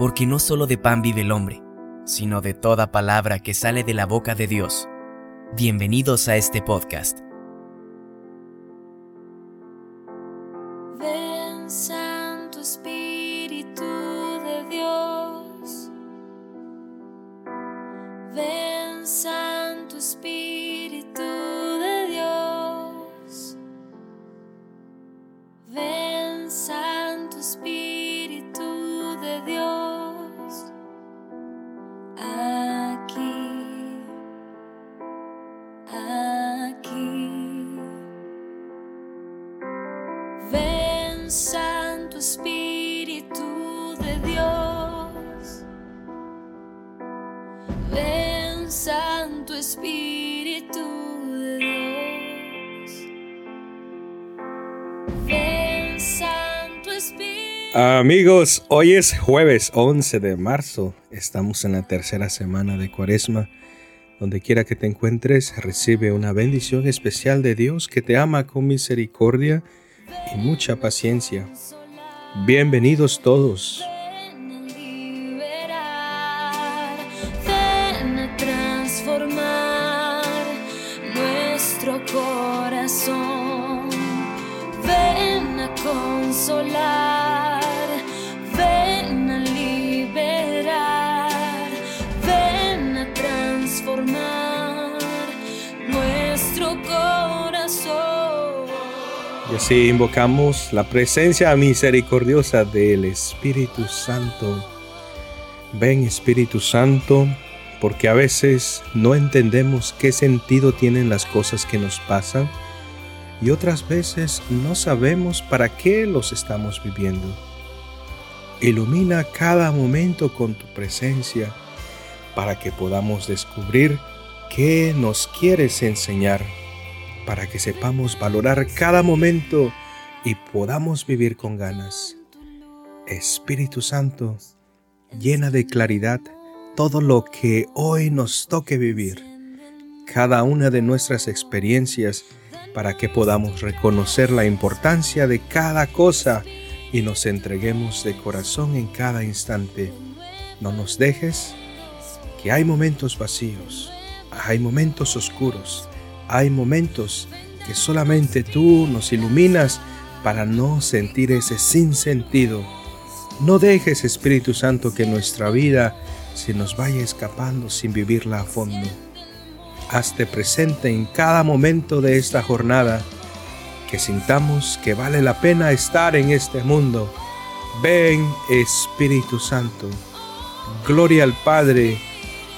porque no solo de pan vive el hombre, sino de toda palabra que sale de la boca de Dios. Bienvenidos a este podcast. Santo Espíritu de Dios. Ven Santo Espíritu. Amigos, hoy es jueves 11 de marzo. Estamos en la tercera semana de Cuaresma. Donde quiera que te encuentres, recibe una bendición especial de Dios que te ama con misericordia y mucha paciencia. Bienvenidos todos. Corazón. Y así invocamos la presencia misericordiosa del Espíritu Santo. Ven Espíritu Santo, porque a veces no entendemos qué sentido tienen las cosas que nos pasan y otras veces no sabemos para qué los estamos viviendo. Ilumina cada momento con tu presencia para que podamos descubrir qué nos quieres enseñar para que sepamos valorar cada momento y podamos vivir con ganas. Espíritu Santo, llena de claridad todo lo que hoy nos toque vivir, cada una de nuestras experiencias, para que podamos reconocer la importancia de cada cosa y nos entreguemos de corazón en cada instante. No nos dejes que hay momentos vacíos, hay momentos oscuros, hay momentos que solamente tú nos iluminas para no sentir ese sinsentido. No dejes, Espíritu Santo, que nuestra vida se nos vaya escapando sin vivirla a fondo. Hazte presente en cada momento de esta jornada, que sintamos que vale la pena estar en este mundo. Ven, Espíritu Santo. Gloria al Padre,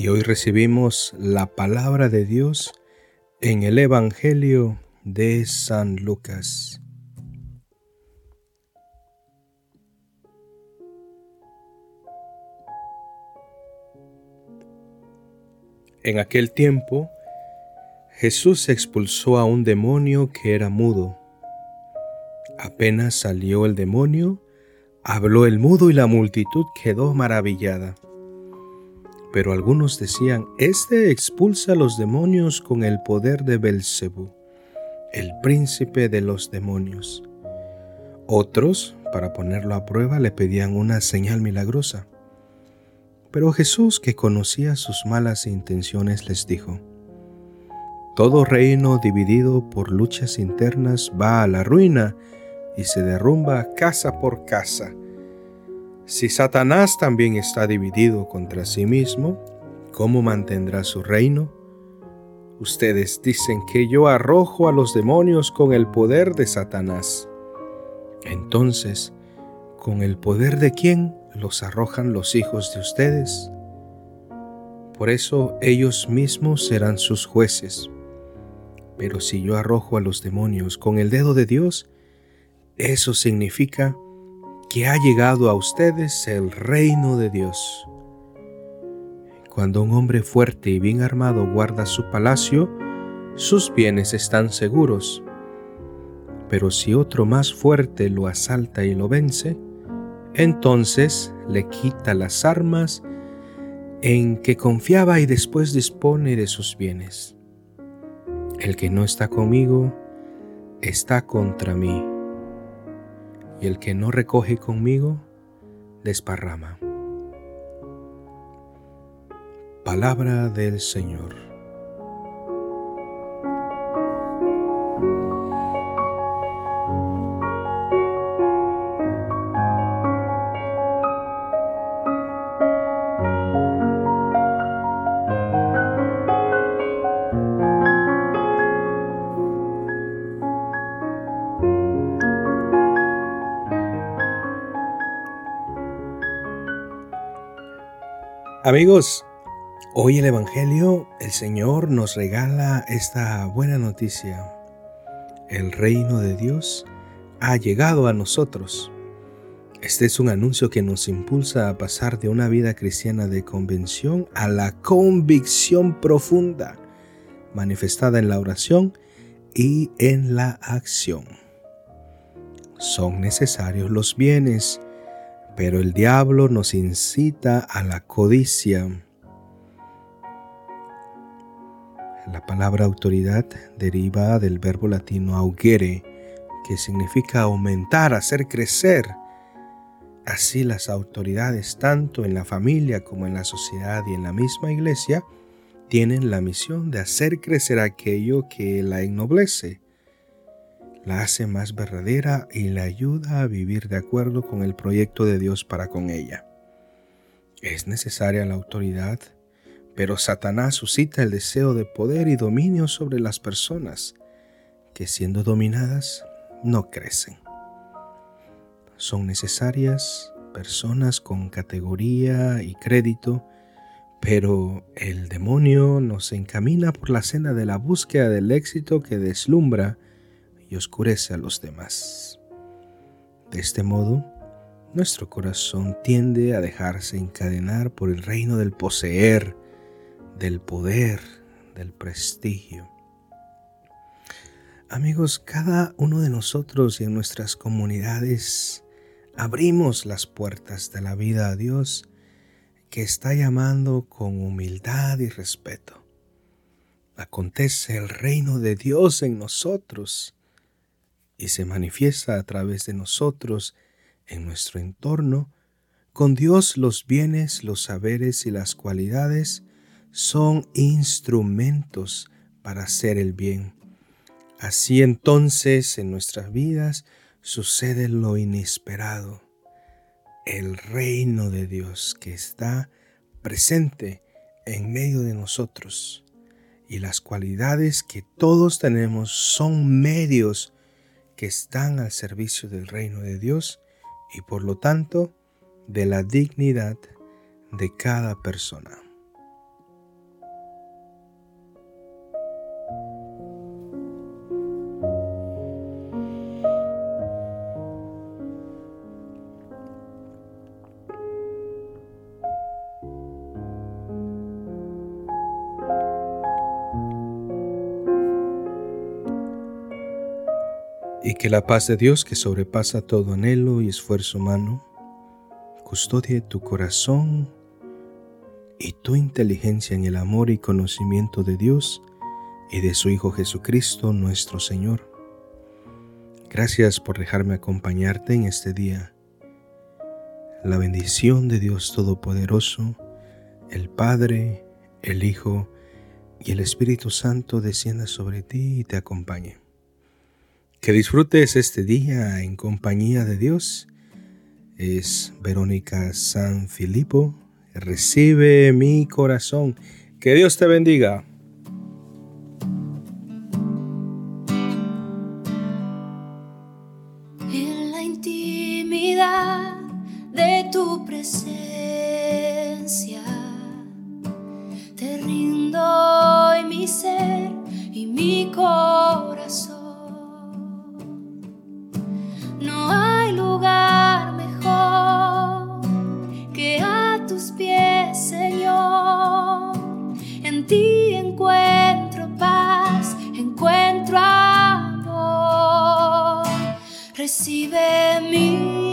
Y hoy recibimos la palabra de Dios en el Evangelio de San Lucas. En aquel tiempo, Jesús expulsó a un demonio que era mudo. Apenas salió el demonio, habló el mudo y la multitud quedó maravillada. Pero algunos decían, Este expulsa a los demonios con el poder de Belcebú, el príncipe de los demonios. Otros, para ponerlo a prueba, le pedían una señal milagrosa. Pero Jesús, que conocía sus malas intenciones, les dijo, Todo reino dividido por luchas internas va a la ruina y se derrumba casa por casa. Si Satanás también está dividido contra sí mismo, ¿cómo mantendrá su reino? Ustedes dicen que yo arrojo a los demonios con el poder de Satanás. Entonces, ¿con el poder de quién los arrojan los hijos de ustedes? Por eso ellos mismos serán sus jueces. Pero si yo arrojo a los demonios con el dedo de Dios, eso significa que ha llegado a ustedes el reino de Dios. Cuando un hombre fuerte y bien armado guarda su palacio, sus bienes están seguros. Pero si otro más fuerte lo asalta y lo vence, entonces le quita las armas en que confiaba y después dispone de sus bienes. El que no está conmigo está contra mí, y el que no recoge conmigo desparrama. Palabra del Señor. Amigos, hoy el Evangelio, el Señor nos regala esta buena noticia. El reino de Dios ha llegado a nosotros. Este es un anuncio que nos impulsa a pasar de una vida cristiana de convención a la convicción profunda, manifestada en la oración y en la acción. Son necesarios los bienes, pero el diablo nos incita a la codicia. La palabra autoridad deriva del verbo latino augere, que significa aumentar, hacer crecer. Así las autoridades, tanto en la familia como en la sociedad y en la misma iglesia, tienen la misión de hacer crecer aquello que la ennoblece la hace más verdadera y la ayuda a vivir de acuerdo con el proyecto de Dios para con ella. Es necesaria la autoridad, pero Satanás suscita el deseo de poder y dominio sobre las personas, que siendo dominadas no crecen. Son necesarias personas con categoría y crédito, pero el demonio nos encamina por la senda de la búsqueda del éxito que deslumbra y oscurece a los demás. De este modo, nuestro corazón tiende a dejarse encadenar por el reino del poseer, del poder, del prestigio. Amigos, cada uno de nosotros y en nuestras comunidades abrimos las puertas de la vida a Dios que está llamando con humildad y respeto. Acontece el reino de Dios en nosotros y se manifiesta a través de nosotros en nuestro entorno, con Dios los bienes, los saberes y las cualidades son instrumentos para hacer el bien. Así entonces en nuestras vidas sucede lo inesperado, el reino de Dios que está presente en medio de nosotros y las cualidades que todos tenemos son medios que están al servicio del reino de Dios y por lo tanto de la dignidad de cada persona. Y que la paz de Dios que sobrepasa todo anhelo y esfuerzo humano, custodie tu corazón y tu inteligencia en el amor y conocimiento de Dios y de su Hijo Jesucristo nuestro Señor. Gracias por dejarme acompañarte en este día. La bendición de Dios Todopoderoso, el Padre, el Hijo y el Espíritu Santo descienda sobre ti y te acompañe. Que disfrutes este día en compañía de Dios. Es Verónica San Filipo. Recibe mi corazón. Que Dios te bendiga. En la intimidad de tu presencia, te rindo mi ser y mi corazón. Ti encuentro paz, encuentro amor. Recibe mi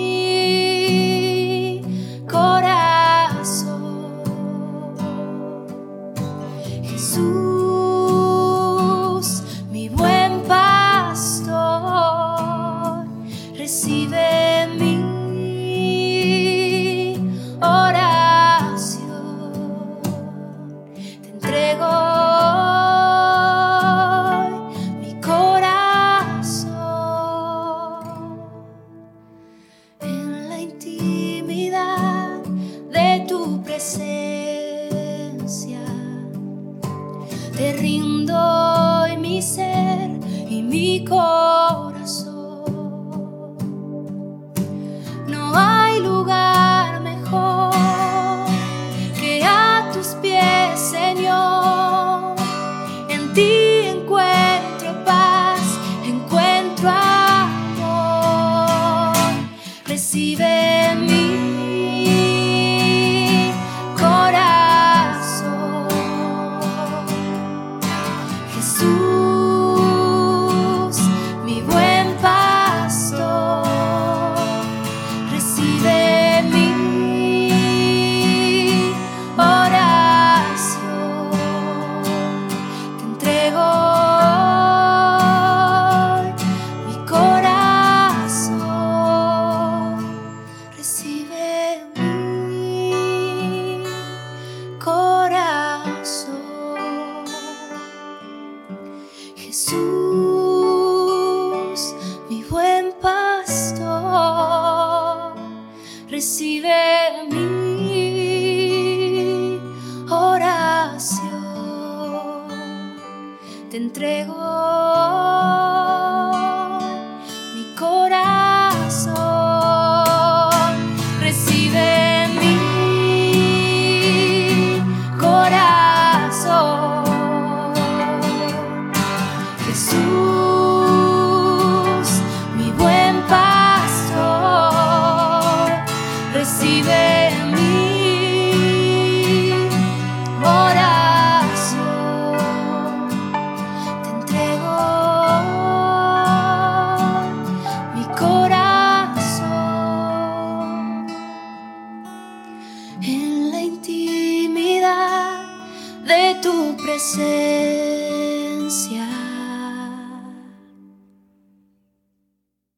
de tu